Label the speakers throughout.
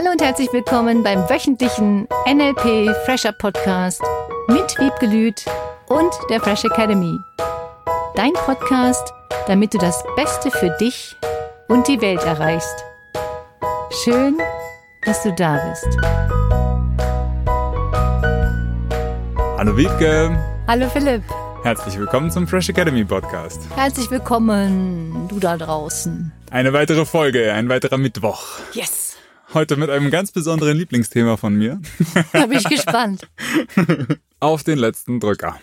Speaker 1: Hallo und herzlich willkommen beim wöchentlichen NLP Fresher Podcast mit Wiebgelüt und der Fresh Academy. Dein Podcast, damit du das Beste für dich und die Welt erreichst. Schön, dass du da bist.
Speaker 2: Hallo Wiebke.
Speaker 1: Hallo Philipp.
Speaker 2: Herzlich willkommen zum Fresh Academy Podcast.
Speaker 1: Herzlich willkommen, du da draußen.
Speaker 2: Eine weitere Folge, ein weiterer Mittwoch.
Speaker 1: Yes.
Speaker 2: Heute mit einem ganz besonderen Lieblingsthema von mir.
Speaker 1: Da bin ich gespannt.
Speaker 2: Auf den letzten Drücker.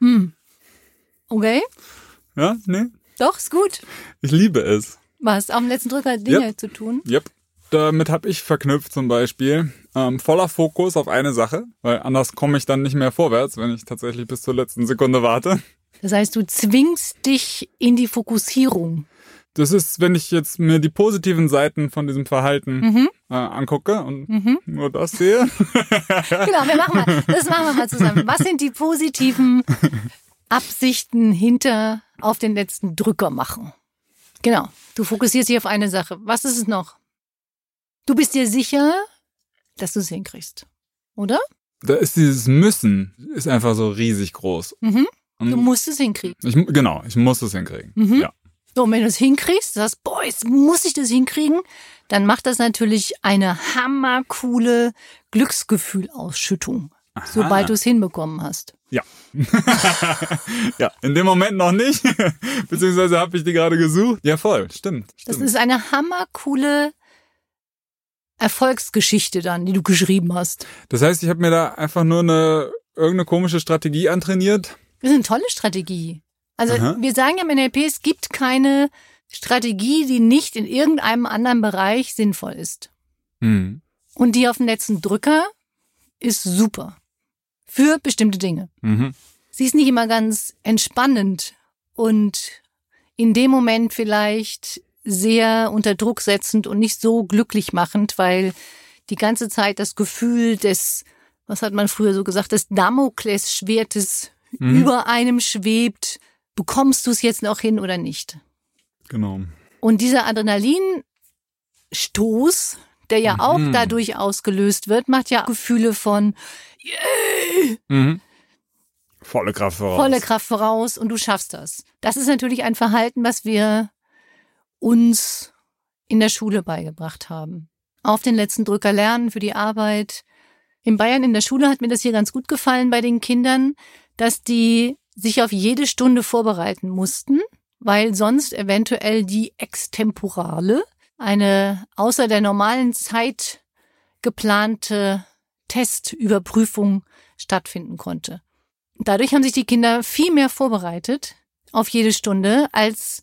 Speaker 1: Hm. Okay.
Speaker 2: Ja, nee.
Speaker 1: Doch, ist gut.
Speaker 2: Ich liebe es.
Speaker 1: Was? Auf dem letzten Drücker Dinge
Speaker 2: Yep.
Speaker 1: zu tun?
Speaker 2: Yep. Damit habe ich verknüpft zum Beispiel ähm, voller Fokus auf eine Sache, weil anders komme ich dann nicht mehr vorwärts, wenn ich tatsächlich bis zur letzten Sekunde warte.
Speaker 1: Das heißt, du zwingst dich in die Fokussierung.
Speaker 2: Das ist, wenn ich jetzt mir die positiven Seiten von diesem Verhalten
Speaker 1: Mhm.
Speaker 2: äh, angucke und nur das sehe.
Speaker 1: Genau, wir machen mal, das machen wir mal zusammen. Was sind die positiven Absichten hinter auf den letzten Drücker machen? Genau. Du fokussierst dich auf eine Sache. Was ist es noch? Du bist dir sicher, dass du es hinkriegst. Oder?
Speaker 2: Da ist dieses Müssen, ist einfach so riesig groß.
Speaker 1: Mhm. Du musst es hinkriegen.
Speaker 2: ich, genau, ich muss es hinkriegen.
Speaker 1: Mhm.
Speaker 2: Ja.
Speaker 1: So, und wenn du es hinkriegst, sagst, boah, jetzt muss ich das hinkriegen, dann macht das natürlich eine hammercoole Glücksgefühlausschüttung, sobald du es hinbekommen hast.
Speaker 2: Ja. ja, in dem Moment noch nicht, beziehungsweise habe ich die gerade gesucht. Ja, voll, stimmt.
Speaker 1: Das
Speaker 2: stimmt.
Speaker 1: ist eine hammercoole Erfolgsgeschichte dann, die du geschrieben hast.
Speaker 2: Das heißt, ich habe mir da einfach nur eine irgendeine komische Strategie antrainiert.
Speaker 1: Das ist eine tolle Strategie. Also
Speaker 2: Aha.
Speaker 1: wir sagen ja im NLP, es gibt keine Strategie, die nicht in irgendeinem anderen Bereich sinnvoll ist.
Speaker 2: Hm.
Speaker 1: Und die auf dem letzten Drücker ist super. Für bestimmte Dinge.
Speaker 2: Mhm.
Speaker 1: Sie ist nicht immer ganz entspannend und in dem Moment vielleicht sehr unter Druck setzend und nicht so glücklich machend, weil die ganze Zeit das Gefühl des, was hat man früher so gesagt, des Damoklesschwertes
Speaker 2: Mhm.
Speaker 1: über einem schwebt. Bekommst du es jetzt noch hin oder nicht?
Speaker 2: Genau.
Speaker 1: Und dieser Adrenalinstoß, der ja auch
Speaker 2: Mhm.
Speaker 1: dadurch ausgelöst wird, macht ja Gefühle von
Speaker 2: Mhm. Volle Kraft voraus.
Speaker 1: volle Kraft voraus und du schaffst das. Das ist natürlich ein Verhalten, was wir uns in der Schule beigebracht haben. Auf den letzten Drücker lernen für die Arbeit. In Bayern in der Schule hat mir das hier ganz gut gefallen bei den Kindern, dass die sich auf jede Stunde vorbereiten mussten, weil sonst eventuell die Extemporale, eine außer der normalen Zeit geplante Testüberprüfung stattfinden konnte. Dadurch haben sich die Kinder viel mehr vorbereitet auf jede Stunde, als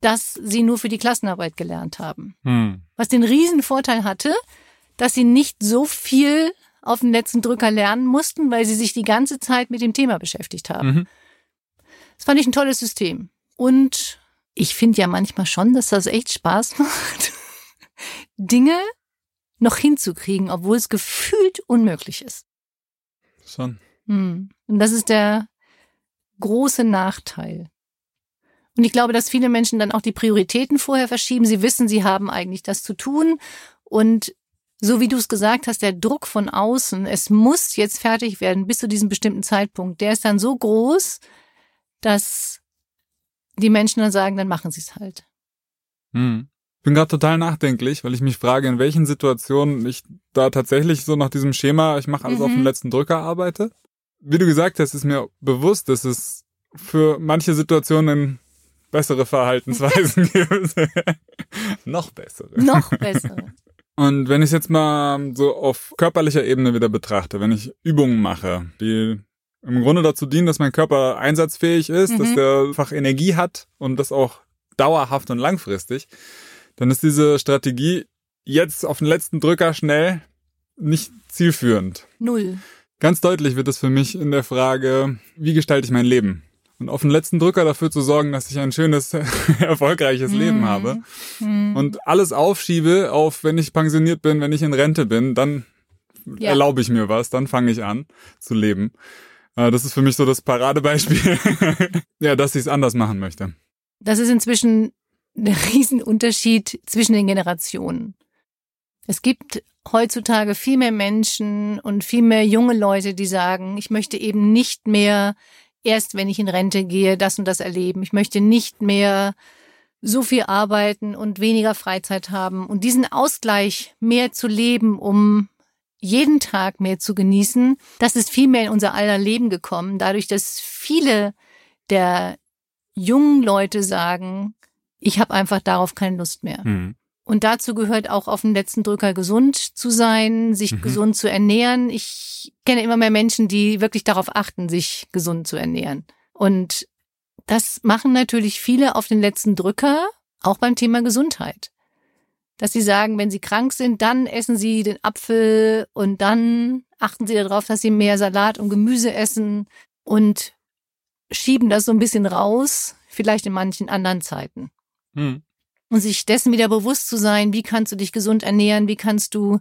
Speaker 1: dass sie nur für die Klassenarbeit gelernt haben.
Speaker 2: Hm.
Speaker 1: Was den riesen Vorteil hatte, dass sie nicht so viel auf den letzten Drücker lernen mussten, weil sie sich die ganze Zeit mit dem Thema beschäftigt haben.
Speaker 2: Mhm.
Speaker 1: Das fand ich ein tolles System. Und ich finde ja manchmal schon, dass das echt Spaß macht, Dinge noch hinzukriegen, obwohl es gefühlt unmöglich ist.
Speaker 2: Schon.
Speaker 1: Hm. Und das ist der große Nachteil. Und ich glaube, dass viele Menschen dann auch die Prioritäten vorher verschieben. Sie wissen, sie haben eigentlich das zu tun. Und so wie du es gesagt hast, der Druck von außen, es muss jetzt fertig werden bis zu diesem bestimmten Zeitpunkt, der ist dann so groß, dass die Menschen dann sagen, dann machen sie es halt.
Speaker 2: Hm. Ich bin gerade total nachdenklich, weil ich mich frage, in welchen Situationen ich da tatsächlich so nach diesem Schema, ich mache alles auf
Speaker 1: Mhm.
Speaker 2: den letzten Drücker arbeite. Wie du gesagt hast, ist mir bewusst, dass es für manche Situationen bessere Verhaltensweisen gibt. Noch bessere.
Speaker 1: Noch besser.
Speaker 2: Und wenn ich es jetzt mal so auf körperlicher Ebene wieder betrachte, wenn ich Übungen mache, die im Grunde dazu dienen, dass mein Körper einsatzfähig ist, dass
Speaker 1: Mhm.
Speaker 2: der einfach Energie hat und das auch dauerhaft und langfristig, dann ist diese Strategie jetzt auf den letzten Drücker schnell nicht zielführend.
Speaker 1: Null.
Speaker 2: Ganz deutlich wird es für mich in der Frage, wie gestalte ich mein Leben? Und auf den letzten Drücker dafür zu sorgen, dass ich ein schönes, erfolgreiches Leben
Speaker 1: Mhm.
Speaker 2: habe
Speaker 1: Hm.
Speaker 2: und alles aufschiebe auf, wenn ich pensioniert bin, wenn ich in Rente bin, dann
Speaker 1: Ja.
Speaker 2: erlaube ich mir was, dann fange ich an zu leben. Äh, Das ist für mich so das Paradebeispiel, ja, dass ich es anders machen möchte.
Speaker 1: Das ist inzwischen der Riesenunterschied zwischen den Generationen. Es gibt heutzutage viel mehr Menschen und viel mehr junge Leute, die sagen, ich möchte eben nicht mehr erst, wenn ich in Rente gehe, das und das erleben. Ich möchte nicht mehr so viel arbeiten und weniger Freizeit haben und diesen Ausgleich mehr zu leben, um jeden Tag mehr zu genießen, das ist viel mehr in unser aller Leben gekommen, dadurch, dass viele der jungen Leute sagen, ich habe einfach darauf keine Lust mehr. Mhm. Und dazu gehört auch auf dem letzten Drücker gesund zu sein, sich mhm. gesund zu ernähren. Ich kenne immer mehr Menschen, die wirklich darauf achten, sich gesund zu ernähren. Und das machen natürlich viele auf den letzten Drücker, auch beim Thema Gesundheit. Dass sie sagen, wenn sie krank sind, dann essen sie den Apfel und dann achten sie darauf, dass sie mehr Salat und Gemüse essen und schieben das so ein bisschen raus, vielleicht in manchen anderen Zeiten. Hm und sich dessen wieder bewusst zu sein, wie kannst du dich gesund ernähren, wie kannst du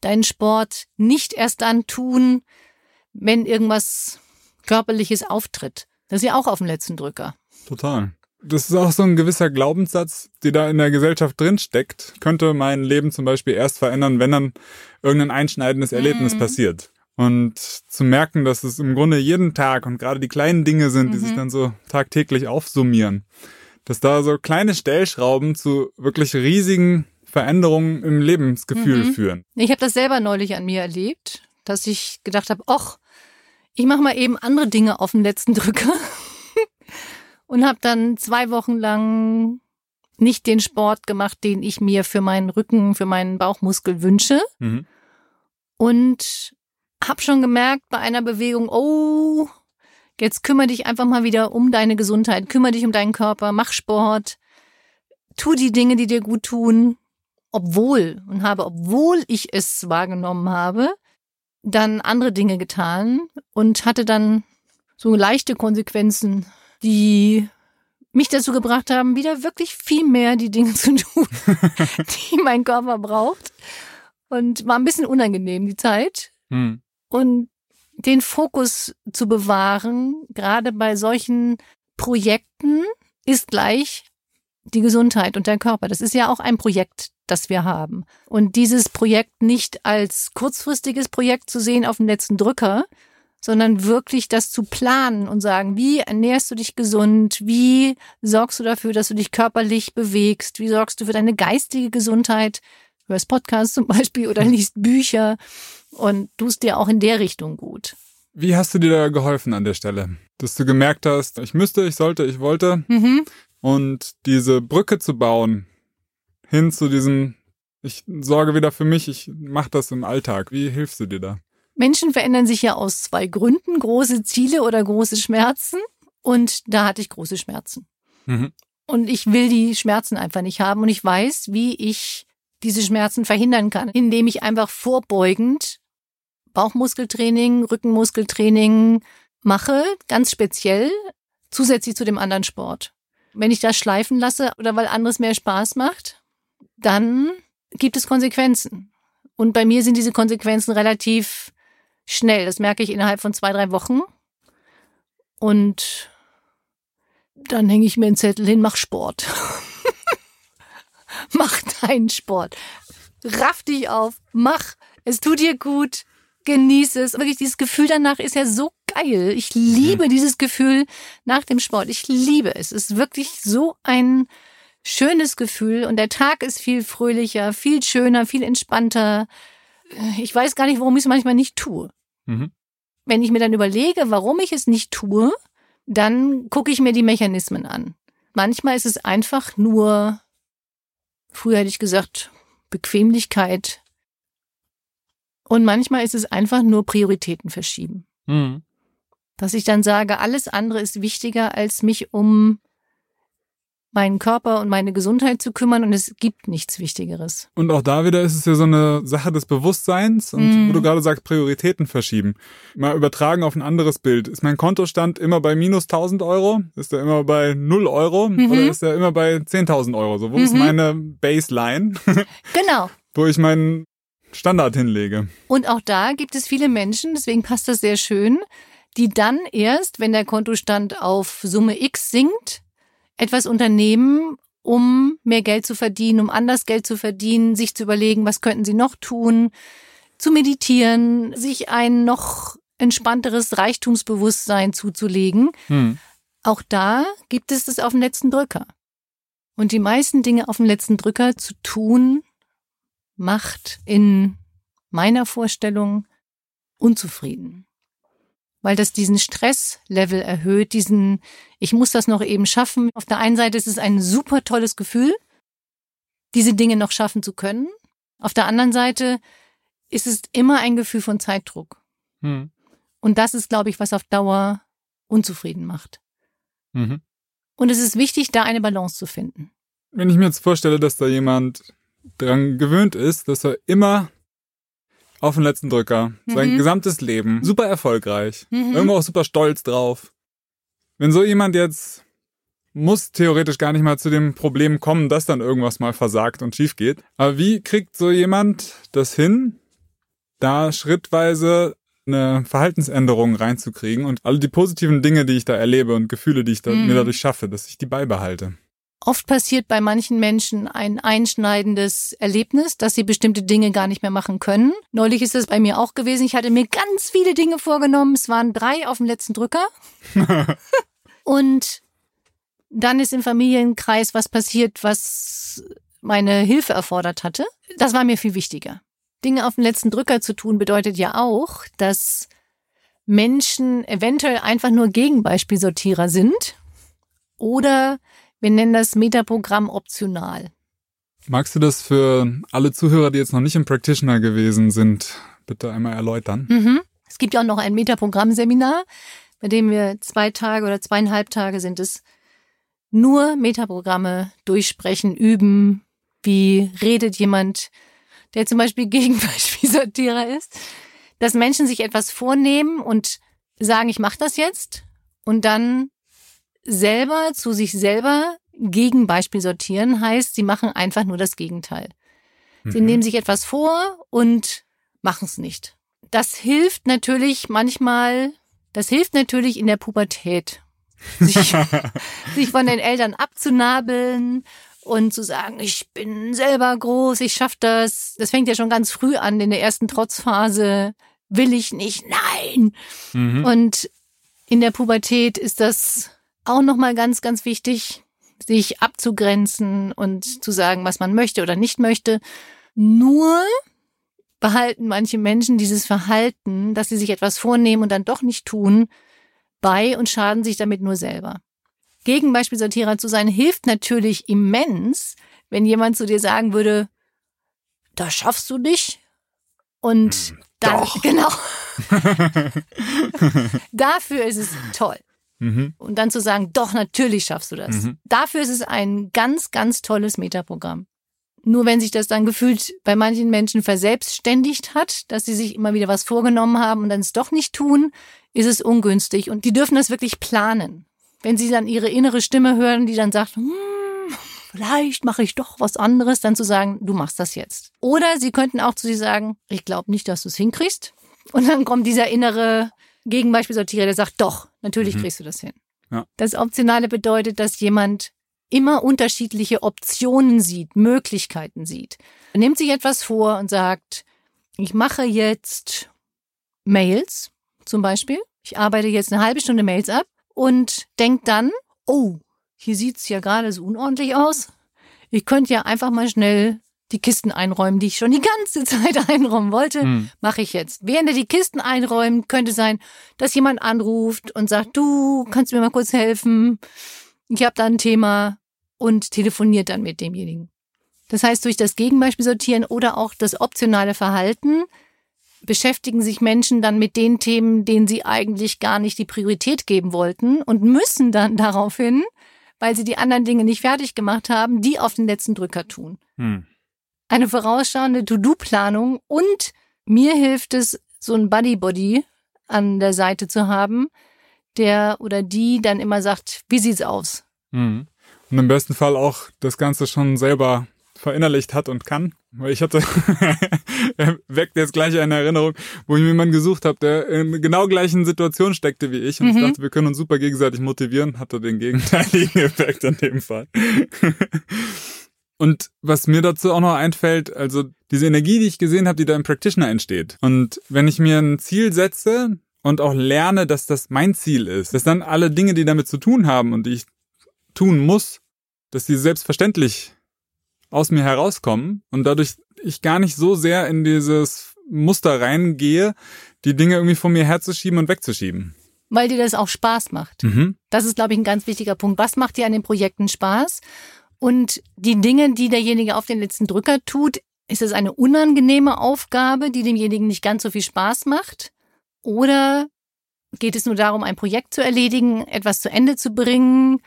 Speaker 1: deinen Sport nicht erst dann tun, wenn irgendwas körperliches auftritt. Das ist ja auch auf dem letzten Drücker.
Speaker 2: Total. Das ist auch so ein gewisser Glaubenssatz, der da in der Gesellschaft drinsteckt. Könnte mein Leben zum Beispiel erst verändern, wenn dann irgendein einschneidendes Erlebnis mhm. passiert. Und zu merken, dass es im Grunde jeden Tag und gerade die kleinen Dinge sind, die sich mhm. dann so tagtäglich aufsummieren dass da so kleine Stellschrauben zu wirklich riesigen Veränderungen im Lebensgefühl mhm. führen.
Speaker 1: Ich habe das selber neulich an mir erlebt, dass ich gedacht habe, ach, ich mache mal eben andere Dinge auf den letzten Drücker und habe dann zwei Wochen lang nicht den Sport gemacht, den ich mir für meinen Rücken, für meinen Bauchmuskel wünsche. Mhm. Und habe schon gemerkt bei einer Bewegung, oh, Jetzt kümmere dich einfach mal wieder um deine Gesundheit, kümmere dich um deinen Körper, mach Sport, tu die Dinge, die dir gut tun, obwohl und habe, obwohl ich es wahrgenommen habe, dann andere Dinge getan und hatte dann so leichte Konsequenzen, die mich dazu gebracht haben, wieder wirklich viel mehr die Dinge zu tun, die mein Körper braucht. Und war ein bisschen unangenehm die Zeit. Hm. Und den Fokus zu bewahren, gerade bei solchen Projekten, ist gleich die Gesundheit und der Körper. Das ist ja auch ein Projekt, das wir haben. Und dieses Projekt nicht als kurzfristiges Projekt zu sehen auf dem letzten Drücker, sondern wirklich das zu planen und sagen, wie ernährst du dich gesund? Wie sorgst du dafür, dass du dich körperlich bewegst? Wie sorgst du für deine geistige Gesundheit? hörst Podcasts zum Beispiel oder liest Bücher und tust dir auch in der Richtung gut.
Speaker 2: Wie hast du dir da geholfen an der Stelle? Dass du gemerkt hast, ich müsste, ich sollte, ich wollte. Mhm. Und diese Brücke zu bauen hin zu diesem, ich sorge wieder für mich, ich mache das im Alltag. Wie hilfst du dir da?
Speaker 1: Menschen verändern sich ja aus zwei Gründen, große Ziele oder große Schmerzen. Und da hatte ich große Schmerzen. Mhm. Und ich will die Schmerzen einfach nicht haben. Und ich weiß, wie ich diese Schmerzen verhindern kann, indem ich einfach vorbeugend Bauchmuskeltraining, Rückenmuskeltraining mache, ganz speziell, zusätzlich zu dem anderen Sport. Wenn ich das schleifen lasse oder weil anderes mehr Spaß macht, dann gibt es Konsequenzen. Und bei mir sind diese Konsequenzen relativ schnell. Das merke ich innerhalb von zwei, drei Wochen. Und dann hänge ich mir einen Zettel hin, mach Sport. mach deinen Sport. Raff dich auf, mach. Es tut dir gut. Genieße es. Wirklich, dieses Gefühl danach ist ja so geil. Ich liebe mhm. dieses Gefühl nach dem Sport. Ich liebe es. Es ist wirklich so ein schönes Gefühl und der Tag ist viel fröhlicher, viel schöner, viel entspannter. Ich weiß gar nicht, warum ich es manchmal nicht tue. Mhm. Wenn ich mir dann überlege, warum ich es nicht tue, dann gucke ich mir die Mechanismen an. Manchmal ist es einfach nur Früher hätte ich gesagt, Bequemlichkeit. Und manchmal ist es einfach nur Prioritäten verschieben. Mhm. Dass ich dann sage, alles andere ist wichtiger, als mich um meinen Körper und meine Gesundheit zu kümmern und es gibt nichts Wichtigeres.
Speaker 2: Und auch da wieder ist es ja so eine Sache des Bewusstseins und mm. wo du gerade sagst, Prioritäten verschieben. Mal übertragen auf ein anderes Bild. Ist mein Kontostand immer bei minus 1000 Euro? Ist er immer bei 0 Euro? Mhm. Oder ist er immer bei 10.000 Euro? So, wo mhm. ist meine Baseline?
Speaker 1: genau.
Speaker 2: wo ich meinen Standard hinlege.
Speaker 1: Und auch da gibt es viele Menschen, deswegen passt das sehr schön, die dann erst, wenn der Kontostand auf Summe X sinkt, etwas unternehmen, um mehr Geld zu verdienen, um anders Geld zu verdienen, sich zu überlegen, was könnten sie noch tun, zu meditieren, sich ein noch entspannteres Reichtumsbewusstsein zuzulegen. Hm. Auch da gibt es das auf dem letzten Drücker. Und die meisten Dinge auf dem letzten Drücker zu tun, macht in meiner Vorstellung unzufrieden. Weil das diesen Stresslevel erhöht, diesen, ich muss das noch eben schaffen. Auf der einen Seite ist es ein super tolles Gefühl, diese Dinge noch schaffen zu können. Auf der anderen Seite ist es immer ein Gefühl von Zeitdruck. Hm. Und das ist, glaube ich, was auf Dauer unzufrieden macht. Mhm. Und es ist wichtig, da eine Balance zu finden.
Speaker 2: Wenn ich mir jetzt vorstelle, dass da jemand dran gewöhnt ist, dass er immer auf den letzten Drücker, mhm. sein gesamtes Leben, super erfolgreich, mhm. irgendwo auch super stolz drauf. Wenn so jemand jetzt muss theoretisch gar nicht mal zu dem Problem kommen, dass dann irgendwas mal versagt und schief geht. Aber wie kriegt so jemand das hin, da schrittweise eine Verhaltensänderung reinzukriegen und alle die positiven Dinge, die ich da erlebe und Gefühle, die ich da, mhm. mir dadurch schaffe, dass ich die beibehalte.
Speaker 1: Oft passiert bei manchen Menschen ein einschneidendes Erlebnis, dass sie bestimmte Dinge gar nicht mehr machen können. Neulich ist es bei mir auch gewesen. Ich hatte mir ganz viele Dinge vorgenommen. Es waren drei auf dem letzten Drücker. und dann ist im Familienkreis was passiert, was meine Hilfe erfordert hatte. Das war mir viel wichtiger. Dinge auf den letzten Drücker zu tun, bedeutet ja auch, dass Menschen eventuell einfach nur Gegenbeispielsortierer sind oder wir nennen das Metaprogramm optional.
Speaker 2: Magst du das für alle Zuhörer, die jetzt noch nicht im Practitioner gewesen sind, bitte einmal erläutern?
Speaker 1: Mhm. Es gibt ja auch noch ein Metaprogramm-Seminar, bei dem wir zwei Tage oder zweieinhalb Tage sind es nur Metaprogramme durchsprechen, üben. Wie redet jemand der zum Beispiel Gegenbeispielsortierer ist, dass Menschen sich etwas vornehmen und sagen, ich mache das jetzt und dann selber zu sich selber Gegenbeispiel sortieren heißt, sie machen einfach nur das Gegenteil. Sie mhm. nehmen sich etwas vor und machen es nicht. Das hilft natürlich manchmal, das hilft natürlich in der Pubertät, sich, sich von den Eltern abzunabeln und zu sagen, ich bin selber groß, ich schaff das. Das fängt ja schon ganz früh an, in der ersten Trotzphase. Will ich nicht, nein. Mhm. Und in der Pubertät ist das auch nochmal ganz, ganz wichtig, sich abzugrenzen und zu sagen, was man möchte oder nicht möchte. Nur behalten manche Menschen dieses Verhalten, dass sie sich etwas vornehmen und dann doch nicht tun, bei und schaden sich damit nur selber. Gegenbeispielsortierer zu sein, hilft natürlich immens, wenn jemand zu dir sagen würde, das schaffst du nicht. Und hm, dann,
Speaker 2: Doch.
Speaker 1: genau. Dafür ist es toll. Mhm. Und dann zu sagen, doch, natürlich schaffst du das. Mhm. Dafür ist es ein ganz, ganz tolles Metaprogramm. Nur wenn sich das dann gefühlt bei manchen Menschen verselbstständigt hat, dass sie sich immer wieder was vorgenommen haben und dann es doch nicht tun, ist es ungünstig. Und die dürfen das wirklich planen wenn sie dann ihre innere Stimme hören, die dann sagt, hm, vielleicht mache ich doch was anderes, dann zu sagen, du machst das jetzt. Oder sie könnten auch zu sie sagen, ich glaube nicht, dass du es hinkriegst. Und dann kommt dieser innere Gegenbeispielsortierer, der sagt, doch, natürlich mhm. kriegst du das hin. Ja. Das Optionale bedeutet, dass jemand immer unterschiedliche Optionen sieht, Möglichkeiten sieht. Er nimmt sich etwas vor und sagt, ich mache jetzt Mails zum Beispiel. Ich arbeite jetzt eine halbe Stunde Mails ab und denkt dann, oh, hier sieht's ja gerade so unordentlich aus. Ich könnte ja einfach mal schnell die Kisten einräumen, die ich schon die ganze Zeit einräumen wollte, hm. mache ich jetzt. Während er die Kisten einräumt, könnte sein, dass jemand anruft und sagt, du kannst mir mal kurz helfen. Ich habe da ein Thema und telefoniert dann mit demjenigen. Das heißt, durch das Gegenbeispiel sortieren oder auch das optionale Verhalten beschäftigen sich Menschen dann mit den Themen, denen sie eigentlich gar nicht die Priorität geben wollten und müssen dann daraufhin, weil sie die anderen Dinge nicht fertig gemacht haben, die auf den letzten Drücker tun. Hm. Eine vorausschauende To-Do-Planung und mir hilft es, so ein Buddy-Body an der Seite zu haben, der oder die dann immer sagt, wie sieht's aus?
Speaker 2: Hm. Und im besten Fall auch das Ganze schon selber verinnerlicht hat und kann. Weil ich hatte, er weckt jetzt gleich eine Erinnerung, wo ich mir jemanden gesucht habe, der in genau gleichen Situation steckte wie ich. Und mhm. ich dachte, wir können uns super gegenseitig motivieren. Hatte den gegenteiligen Effekt in dem Fall. Und was mir dazu auch noch einfällt, also diese Energie, die ich gesehen habe, die da im Practitioner entsteht. Und wenn ich mir ein Ziel setze und auch lerne, dass das mein Ziel ist, dass dann alle Dinge, die damit zu tun haben und die ich tun muss, dass die selbstverständlich aus mir herauskommen und dadurch ich gar nicht so sehr in dieses Muster reingehe, die Dinge irgendwie von mir herzuschieben und wegzuschieben.
Speaker 1: Weil dir das auch Spaß macht. Mhm. Das ist, glaube ich, ein ganz wichtiger Punkt. Was macht dir an den Projekten Spaß? Und die Dinge, die derjenige auf den letzten Drücker tut, ist es eine unangenehme Aufgabe, die demjenigen nicht ganz so viel Spaß macht? Oder geht es nur darum, ein Projekt zu erledigen, etwas zu Ende zu bringen?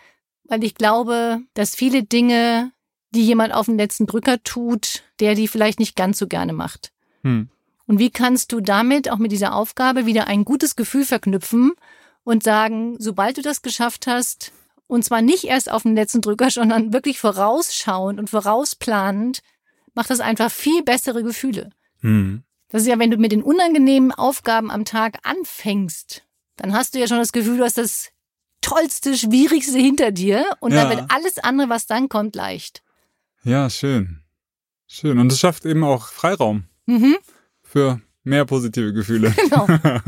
Speaker 1: Weil ich glaube, dass viele Dinge, die jemand auf den letzten Drücker tut, der die vielleicht nicht ganz so gerne macht. Hm. Und wie kannst du damit auch mit dieser Aufgabe wieder ein gutes Gefühl verknüpfen und sagen, sobald du das geschafft hast, und zwar nicht erst auf den letzten Drücker, sondern wirklich vorausschauend und vorausplanend, macht das einfach viel bessere Gefühle. Mhm. Das ist ja, wenn du mit den unangenehmen Aufgaben am Tag anfängst, dann hast du ja schon das Gefühl, du hast das tollste, schwierigste hinter dir und ja. dann wird alles andere, was dann kommt, leicht.
Speaker 2: Ja, schön. Schön. Und es schafft eben auch Freiraum mhm. für mehr positive Gefühle. Genau.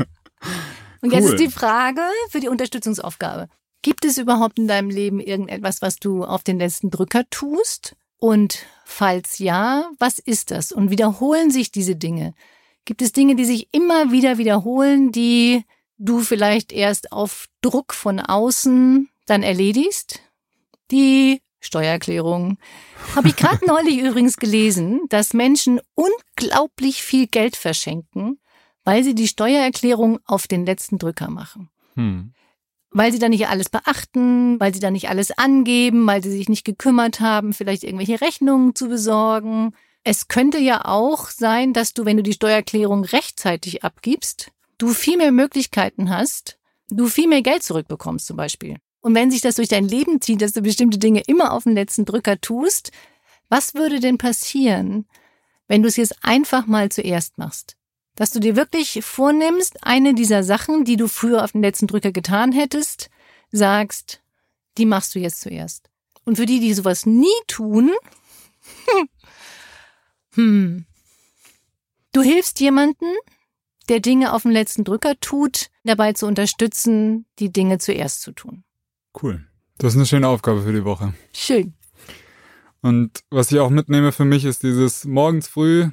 Speaker 1: Und cool. jetzt ist die Frage für die Unterstützungsaufgabe. Gibt es überhaupt in deinem Leben irgendetwas, was du auf den letzten Drücker tust? Und falls ja, was ist das? Und wiederholen sich diese Dinge? Gibt es Dinge, die sich immer wieder wiederholen, die du vielleicht erst auf Druck von außen dann erledigst? Die Steuererklärung. Habe ich gerade neulich übrigens gelesen, dass Menschen unglaublich viel Geld verschenken, weil sie die Steuererklärung auf den letzten Drücker machen. Hm weil sie da nicht alles beachten, weil sie da nicht alles angeben, weil sie sich nicht gekümmert haben, vielleicht irgendwelche Rechnungen zu besorgen. Es könnte ja auch sein, dass du, wenn du die Steuererklärung rechtzeitig abgibst, du viel mehr Möglichkeiten hast, du viel mehr Geld zurückbekommst zum Beispiel. Und wenn sich das durch dein Leben zieht, dass du bestimmte Dinge immer auf den letzten Drücker tust, was würde denn passieren, wenn du es jetzt einfach mal zuerst machst? Dass du dir wirklich vornimmst, eine dieser Sachen, die du früher auf den letzten Drücker getan hättest, sagst, die machst du jetzt zuerst. Und für die, die sowas nie tun, hm, du hilfst jemanden, der Dinge auf den letzten Drücker tut, dabei zu unterstützen, die Dinge zuerst zu tun.
Speaker 2: Cool. Das ist eine schöne Aufgabe für die Woche.
Speaker 1: Schön.
Speaker 2: Und was ich auch mitnehme für mich ist dieses morgens früh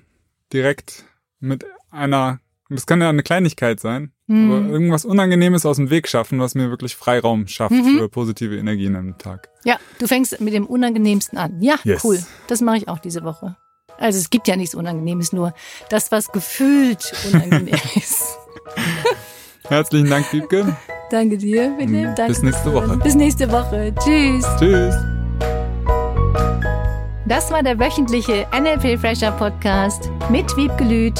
Speaker 2: direkt mit einer, das kann ja eine Kleinigkeit sein, mhm. aber irgendwas Unangenehmes aus dem Weg schaffen, was mir wirklich Freiraum schafft mhm. für positive Energien am Tag.
Speaker 1: Ja, du fängst mit dem Unangenehmsten an. Ja, yes. cool. Das mache ich auch diese Woche. Also es gibt ja nichts Unangenehmes, nur das, was gefühlt unangenehm ist.
Speaker 2: Herzlichen Dank, Wiebke.
Speaker 1: Danke dir, bitte.
Speaker 2: Mhm. Danke. Bis nächste Woche.
Speaker 1: Bis nächste Woche. Tschüss.
Speaker 2: Tschüss.
Speaker 1: Das war der wöchentliche NLP Fresher Podcast mit Wiebke Lüth